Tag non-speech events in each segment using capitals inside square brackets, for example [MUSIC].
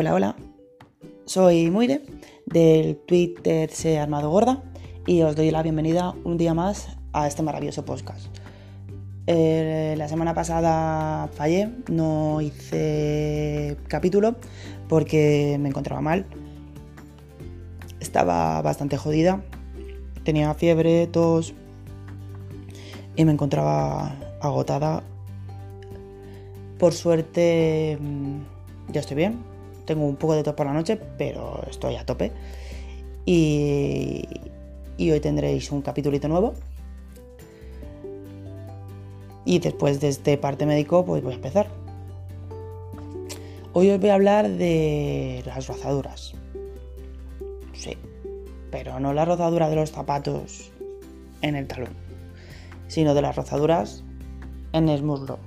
Hola, hola. Soy Muire del Twitter Se Armado Gorda y os doy la bienvenida un día más a este maravilloso podcast. Eh, la semana pasada fallé, no hice capítulo porque me encontraba mal. Estaba bastante jodida, tenía fiebre, tos y me encontraba agotada. Por suerte mm, ya estoy bien, tengo un poco de tos por la noche, pero estoy a tope. Y, hoy tendréis un capítulito nuevo. Y después de este parte médico, pues voy a empezar. Hoy os voy a hablar de las rozaduras. Sí, pero no la rozadura de los zapatos en el talón, sino de las rozaduras en el muslo.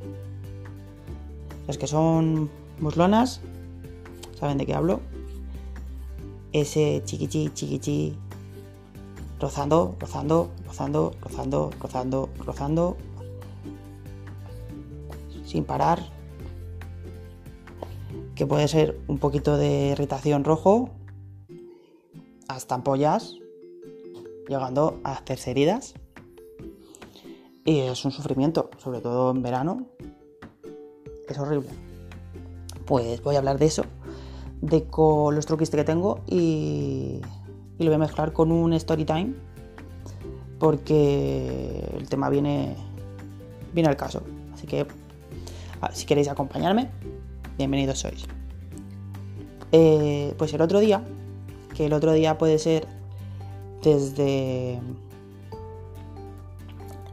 Los que son muslonas ¿Saben de qué hablo? Ese chiquichi, chiquichi, rozando, rozando, rozando, rozando, rozando, rozando, sin parar, que puede ser un poquito de irritación rojo, hasta ampollas, llegando a hacerse heridas. Y es un sufrimiento, sobre todo en verano. Es horrible. Pues voy a hablar de eso de con los truquis que tengo y, lo voy a mezclar con un story time porque el tema viene, viene al caso. Así que si queréis acompañarme, bienvenidos sois. Eh, pues el otro día, que el otro día puede ser desde,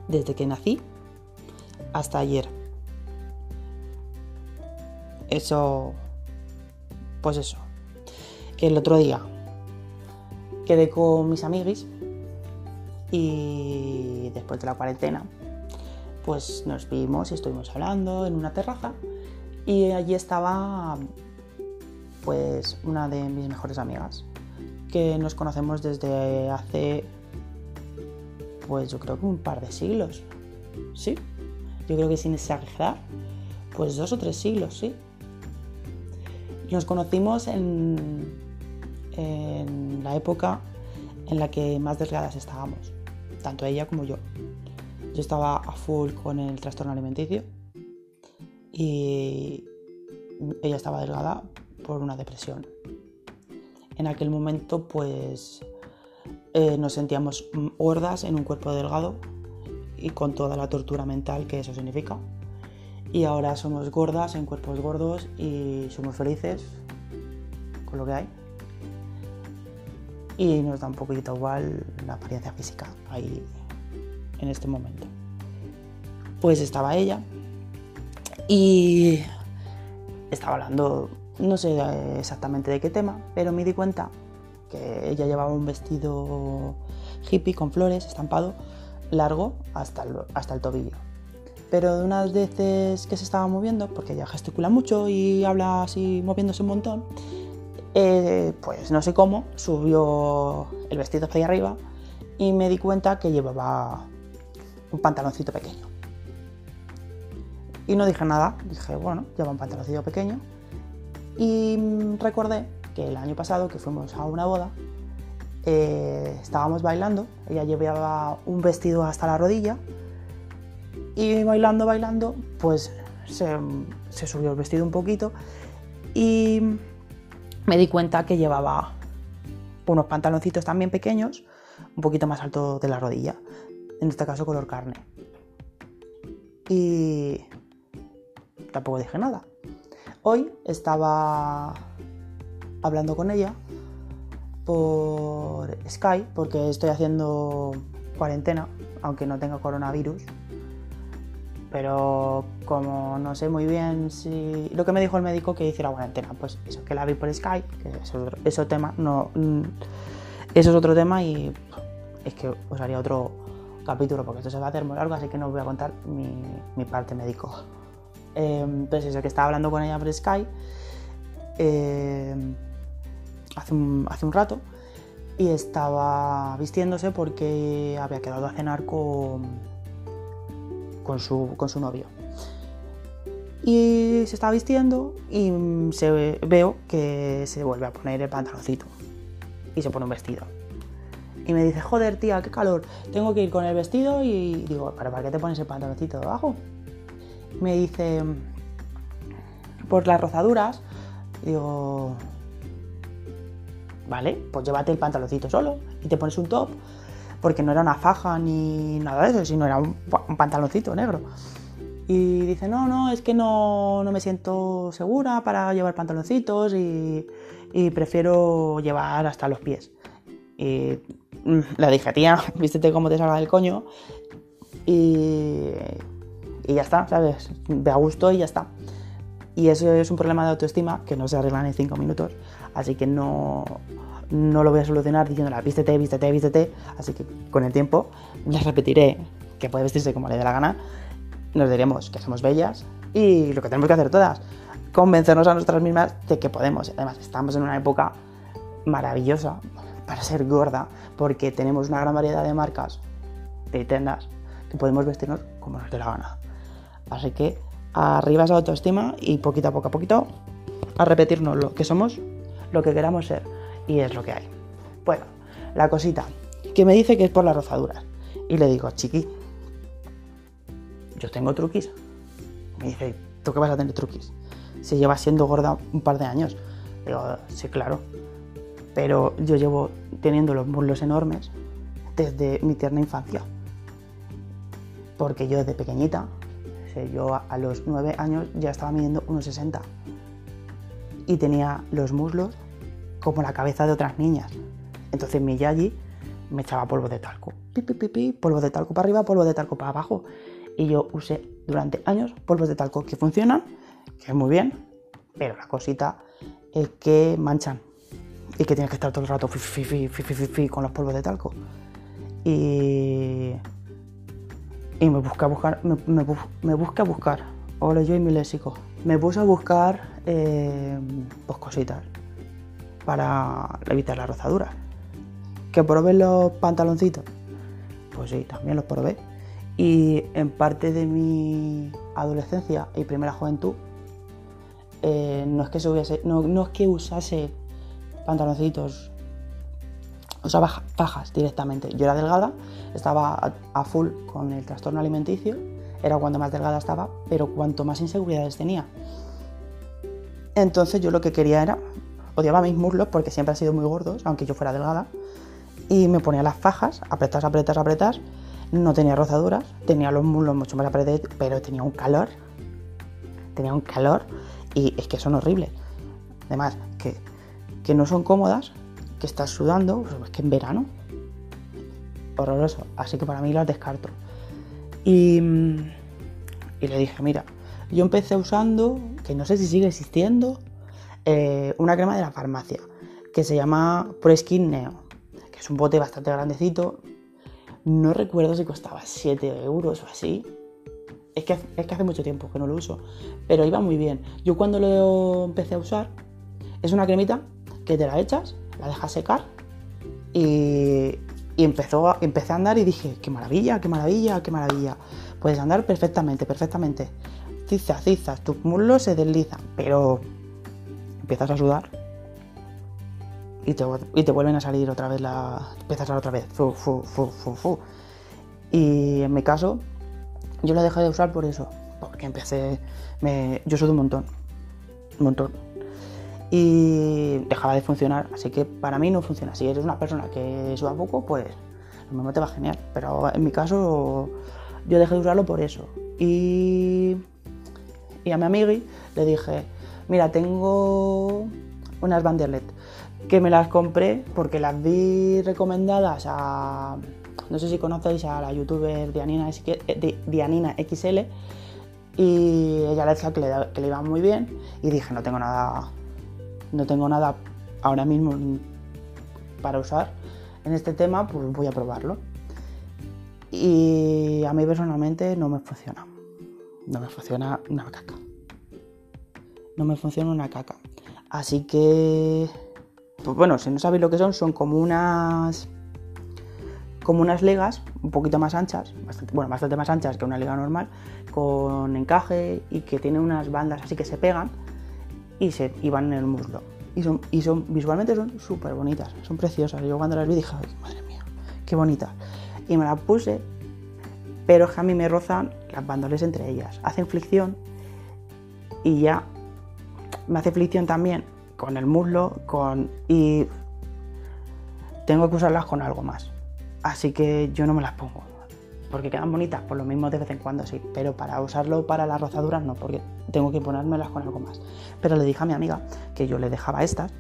desde que nací hasta ayer. Eso pues eso, que el otro día quedé con mis amiguis y después de la cuarentena pues nos vimos y estuvimos hablando en una terraza y allí estaba pues una de mis mejores amigas que nos conocemos desde hace pues yo creo que un par de siglos. Sí. Yo creo que sin exagerar pues dos o tres siglos sí nos conocimos en, la época en la que más delgadas estábamos, tanto ella como yo. Yo estaba a full con el trastorno alimenticio y ella estaba delgada por una depresión. En aquel momento pues eh, nos sentíamos gordas en un cuerpo delgado y con toda la tortura mental que eso significa y ahora somos gordas en cuerpos gordos y somos felices con lo que hay. Y nos da un poquito igual la apariencia física ahí en este momento. Pues estaba ella y estaba hablando, no sé exactamente de qué tema, pero me di cuenta que ella llevaba un vestido hippie con flores, estampado, largo hasta hasta el tobillo pero de unas veces que se estaba moviendo, porque ella gesticula mucho y habla así moviéndose un montón, eh, pues no sé cómo, subió el vestido hacia arriba y me di cuenta que llevaba un pantaloncito pequeño. Y no dije nada, dije, bueno, lleva un pantaloncito pequeño. Y recordé que el año pasado que fuimos a una boda, eh, estábamos bailando, ella llevaba un vestido hasta la rodilla, y bailando, bailando, pues se, subió el vestido un poquito y me di cuenta que llevaba unos pantaloncitos también pequeños, un poquito más alto de la rodilla, en este caso color carne. Y tampoco dije nada. Hoy estaba hablando con ella por Skype, porque estoy haciendo cuarentena, aunque no tenga coronavirus, pero como no sé muy bien si... Lo que me dijo el médico que hiciera cuarentena, pues eso, que la vi por Skype, que eso, eso tema, no... Mm, eso es otro tema y es que os haría otro capítulo porque esto se va a hacer muy largo, así que no os voy a contar mi, parte médico. Eh, entonces eso, que estaba hablando con ella por Skype eh, hace, un, hace un rato y estaba vistiéndose porque había quedado a cenar con con su, con su novio. Y se está vistiendo y se, veo que se vuelve a poner el pantaloncito y se pone un vestido. Y me dice, joder, tía, qué calor, tengo que ir con el vestido y digo, ¿para, ¿para qué te pones el pantaloncito debajo? Me dice, por las rozaduras, digo, vale, pues llévate el pantaloncito solo y te pones un top, porque no era una faja ni nada de eso, sino era un, pantaloncito negro. Y dice, no, no, es que no, me siento segura para llevar pantaloncitos y, prefiero llevar hasta los pies. Y le dije, tía, [LAUGHS] vístete cómo te salga del coño y, y ya está, ¿sabes? De a gusto y ya está. Y eso es un problema de autoestima que no se arregla en cinco minutos. Así que no, no lo voy a solucionar diciéndole vístete, vístete, vístete. Así que con el tiempo les repetiré que puede vestirse como le dé la gana. Nos diremos que somos bellas y lo que tenemos que hacer todas, convencernos a nosotras mismas de que podemos. Además, estamos en una época maravillosa para ser gorda porque tenemos una gran variedad de marcas, de tiendas, que podemos vestirnos como nos dé la gana. Así que arriba esa autoestima y poquito a poco a poquito a repetirnos lo que somos, lo que queramos ser y es lo que hay. Bueno, la cosita que me dice que es por las rozaduras y le digo, chiqui, yo tengo truquis. Me dice, ¿tú qué vas a tener truquis? Si llevas siendo gorda un par de años. Digo, sí, claro. Pero yo llevo teniendo los muslos enormes desde mi tierna infancia. Porque yo desde pequeñita yo a los 9 años ya estaba midiendo 1,60 y tenía los muslos como la cabeza de otras niñas. Entonces mi yayi me echaba polvo de talco. Pi, polvo de talco para arriba, polvo de talco para abajo. Y yo usé durante años polvos de talco que funcionan, que es muy bien, pero la cosita es que manchan y que tienes que estar todo el rato con los polvos de talco. Y y me busca buscar, me, me, busca buscar. Hola, yo y mi léxico. Me puse a buscar eh, pues cositas para evitar la rozadura. ¿Que probé los pantaloncitos? Pues sí, también los probé. Y en parte de mi adolescencia y primera juventud, eh, no, es que usase pantaloncitos usaba fajas directamente. Yo era delgada, estaba a, full con el trastorno alimenticio, era cuando más delgada estaba, pero cuanto más inseguridades tenía. Entonces yo lo que quería era, odiaba mis muslos porque siempre han sido muy gordos, aunque yo fuera delgada, y me ponía las fajas, apretas, apretas, apretas, no tenía rozaduras, tenía los muslos mucho más apretados, pero tenía un calor, tenía un calor, y es que son horribles. Además, que, que no son cómodas, que estás sudando, pues es que en verano. Horroroso. Así que para mí las descarto. Y, y le dije, mira, yo empecé usando, que no sé si sigue existiendo, eh, una crema de la farmacia que se llama Pro Skin Neo, que es un bote bastante grandecito. No recuerdo si costaba 7 euros o así. Es que, es que hace mucho tiempo que no lo uso, pero iba muy bien. Yo cuando lo empecé a usar, es una cremita que te la echas la dejas secar y, empezó, empecé a andar y dije, qué maravilla, qué maravilla, qué maravilla. Puedes andar perfectamente, perfectamente. Cizas, cizas, tus muslos se deslizan, pero empiezas a sudar y te, y te vuelven a salir otra vez la... Empiezas a otra vez. Fu, fu, fu, y en mi caso, yo lo dejé de usar por eso, porque empecé... Me, yo sudo un montón, un montón y dejaba de funcionar. Así que para mí no funciona. Si eres una persona que suda poco, pues lo mismo te va genial. Pero en mi caso yo dejé de usarlo por eso. Y, y a mi amiga le dije, mira, tengo unas banderlet que me las compré porque las vi recomendadas a, no sé si conocéis a la youtuber Dianina, XL y ella le decía que le, que le iba muy bien y dije, no tengo nada no tengo nada ahora mismo para usar en este tema, pues voy a probarlo. Y a mí personalmente no me funciona. No me funciona una caca. No me funciona una caca. Así que, pues bueno, si no sabéis lo que son, son como unas como unas legas un poquito más anchas, bastante, bueno, bastante más anchas que una lega normal, con encaje y que tiene unas bandas así que se pegan y, se, y van en el muslo. Y son, y son visualmente son súper bonitas, son preciosas. Yo cuando las vi dije, madre mía, qué bonitas. Y me las puse, pero es que a mí me rozan las bandoles entre ellas. Hacen fricción y ya me hace fricción también con el muslo con, y tengo que usarlas con algo más. Así que yo no me las pongo. Porque quedan bonitas, por lo mismo de vez en cuando sí. Pero para usarlo para las rozaduras no, porque tengo que ponérmelas con algo más. Pero le dije a mi amiga que yo le dejaba estas,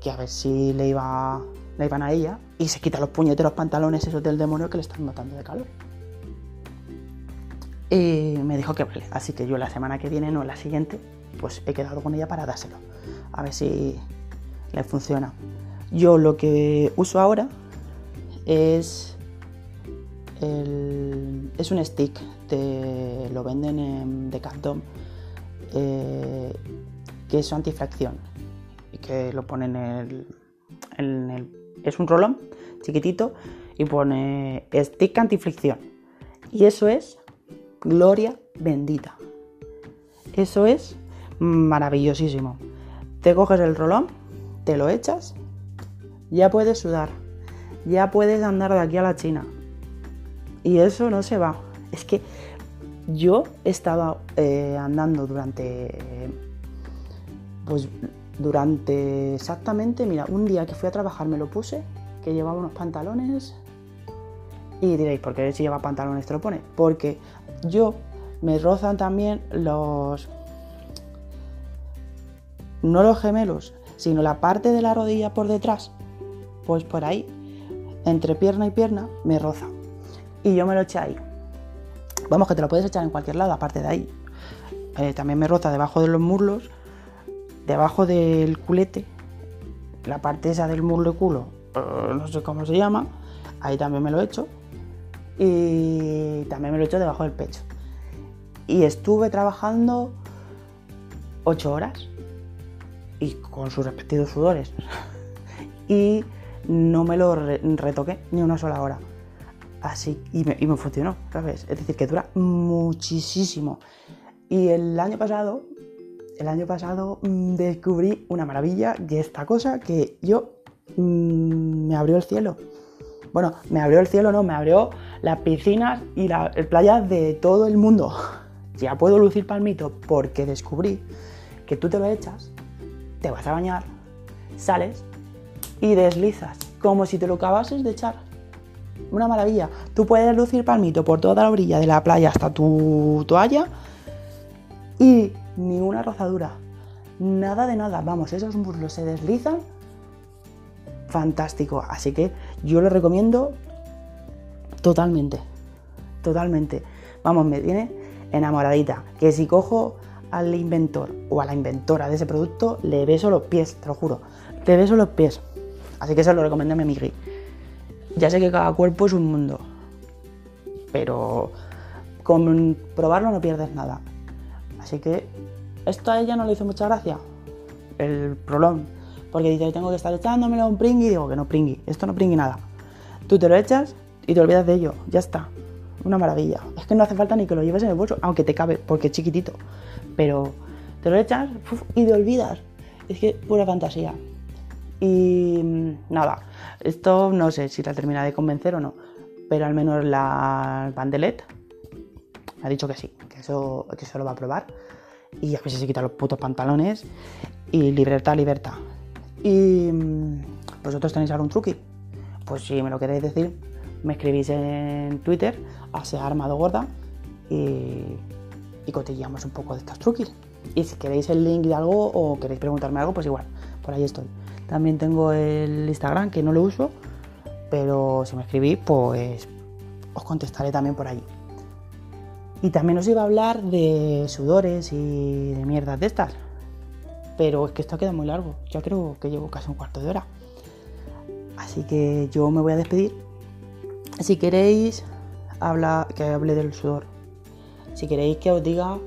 que a ver si le, iba, le iban a ella, y se quita los puñeteros pantalones esos del demonio que le están matando de calor. Y me dijo que vale. Así que yo la semana que viene, no la siguiente, pues he quedado con ella para dárselo. A ver si le funciona. Yo lo que uso ahora es es un stick, te lo venden en Decathlon, eh, que es antifracción y que lo ponen en el, es un rolón chiquitito y pone stick antifricción y eso es gloria bendita. Eso es maravillosísimo. Te coges el rolón, te lo echas, ya puedes sudar, ya puedes andar de aquí a la China. Y eso no se va. Es que yo estaba eh, andando durante, pues durante exactamente, mira, un día que fui a trabajar me lo puse, que llevaba unos pantalones. Y diréis, ¿por qué si lleva pantalones te lo pone? Porque yo me rozan también los... No los gemelos, sino la parte de la rodilla por detrás. Pues por ahí, entre pierna y pierna, me roza. Y yo me lo eché ahí. Vamos, que te lo puedes echar en cualquier lado, aparte de ahí. Eh, también me roza debajo de los muslos, debajo del culete, la parte esa del muslo y culo, eh, no sé cómo se llama, ahí también me lo he hecho. Y también me lo he hecho debajo del pecho y estuve trabajando ocho horas y con sus respectivos sudores. Y no me lo retoqué ni una sola hora. Así y me, y me funcionó es decir que dura muchísimo. Y el año pasado el año pasado mm, descubrí una maravilla de esta cosa que yo mm, me abrió el cielo. Bueno me abrió el cielo no me abrió las piscinas y las playas de todo el mundo. [LAUGHS] Ya puedo lucir palmito porque descubrí que tú te lo echas, te vas a bañar, sales y deslizas como si te lo acabases de echar. Una maravilla. Tú puedes lucir palmito por toda la orilla de la playa hasta tu toalla y ni una rozadura. Nada de nada. Vamos, esos muslos se deslizan. Fantástico. Así que yo lo recomiendo totalmente. Totalmente. Vamos, me tiene enamoradita, que si cojo al inventor o a la inventora de ese producto, le beso los pies, te lo juro, le beso los pies. Así que se lo recomiendo a mi amiga. Ya sé que cada cuerpo es un mundo, pero con probarlo no pierdes nada. Así que esto a ella no le hizo mucha gracia, el prolón, porque dice, tengo que estar echándomelo un pringui, digo que no pringui, esto no pringui nada. Tú te lo echas y te olvidas de ello, ya está una maravilla. Es que no hace falta ni que lo lleves en el bolso, aunque te cabe, porque es chiquitito. Pero te lo echas y te olvidas. Es que pura fantasía. Y mm, nada, esto no sé si la termina de convencer o no, pero al menos la Bandelet me ha dicho que sí, que eso, que eso lo va a probar. Y a veces se quita los putos pantalones y libertad, libertad. Y mm, vosotros tenéis algún truqui. Pues si me lo queréis decir, me escribís en Twitter a armado gorda y, y cotilleamos un poco de estos truquis. Y si queréis el link de algo o queréis preguntarme algo, pues igual, por ahí estoy. También tengo el Instagram que no lo uso, pero si me escribís, pues os contestaré también por allí. Y también os iba a hablar de sudores y de mierdas de estas. Pero es que esto queda muy largo. Ya creo que llevo casi un cuarto de hora. Así que yo me voy a despedir si queréis habla, que hable del sudor. Si queréis que os diga,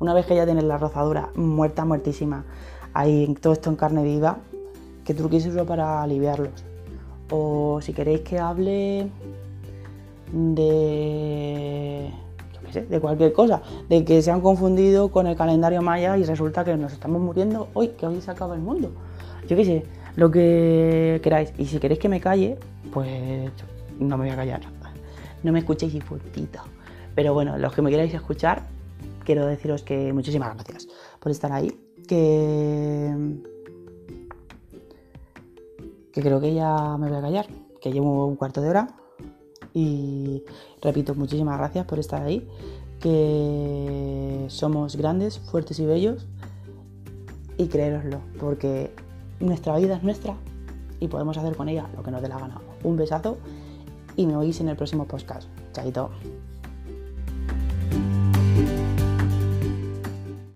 una vez que ya tenéis la rozadura muerta, muertísima, hay todo esto en carne viva, que truquéis uso para aliviarlos. O si queréis que hable de de cualquier cosa, de que se han confundido con el calendario maya y resulta que nos estamos muriendo hoy, que hoy se acaba el mundo. Yo qué sé, lo que queráis. Y si queréis que me calle, pues no me voy a callar. No me escuchéis y. Pero bueno, los que me queráis escuchar, quiero deciros que muchísimas gracias por estar ahí. Que, que creo que ya me voy a callar. Que llevo un cuarto de hora. Y repito, muchísimas gracias por estar ahí. Que somos grandes, fuertes y bellos. Y creéroslo, porque nuestra vida es nuestra y podemos hacer con ella lo que nos dé la gana. Un besazo y me oís en el próximo podcast. Chaito.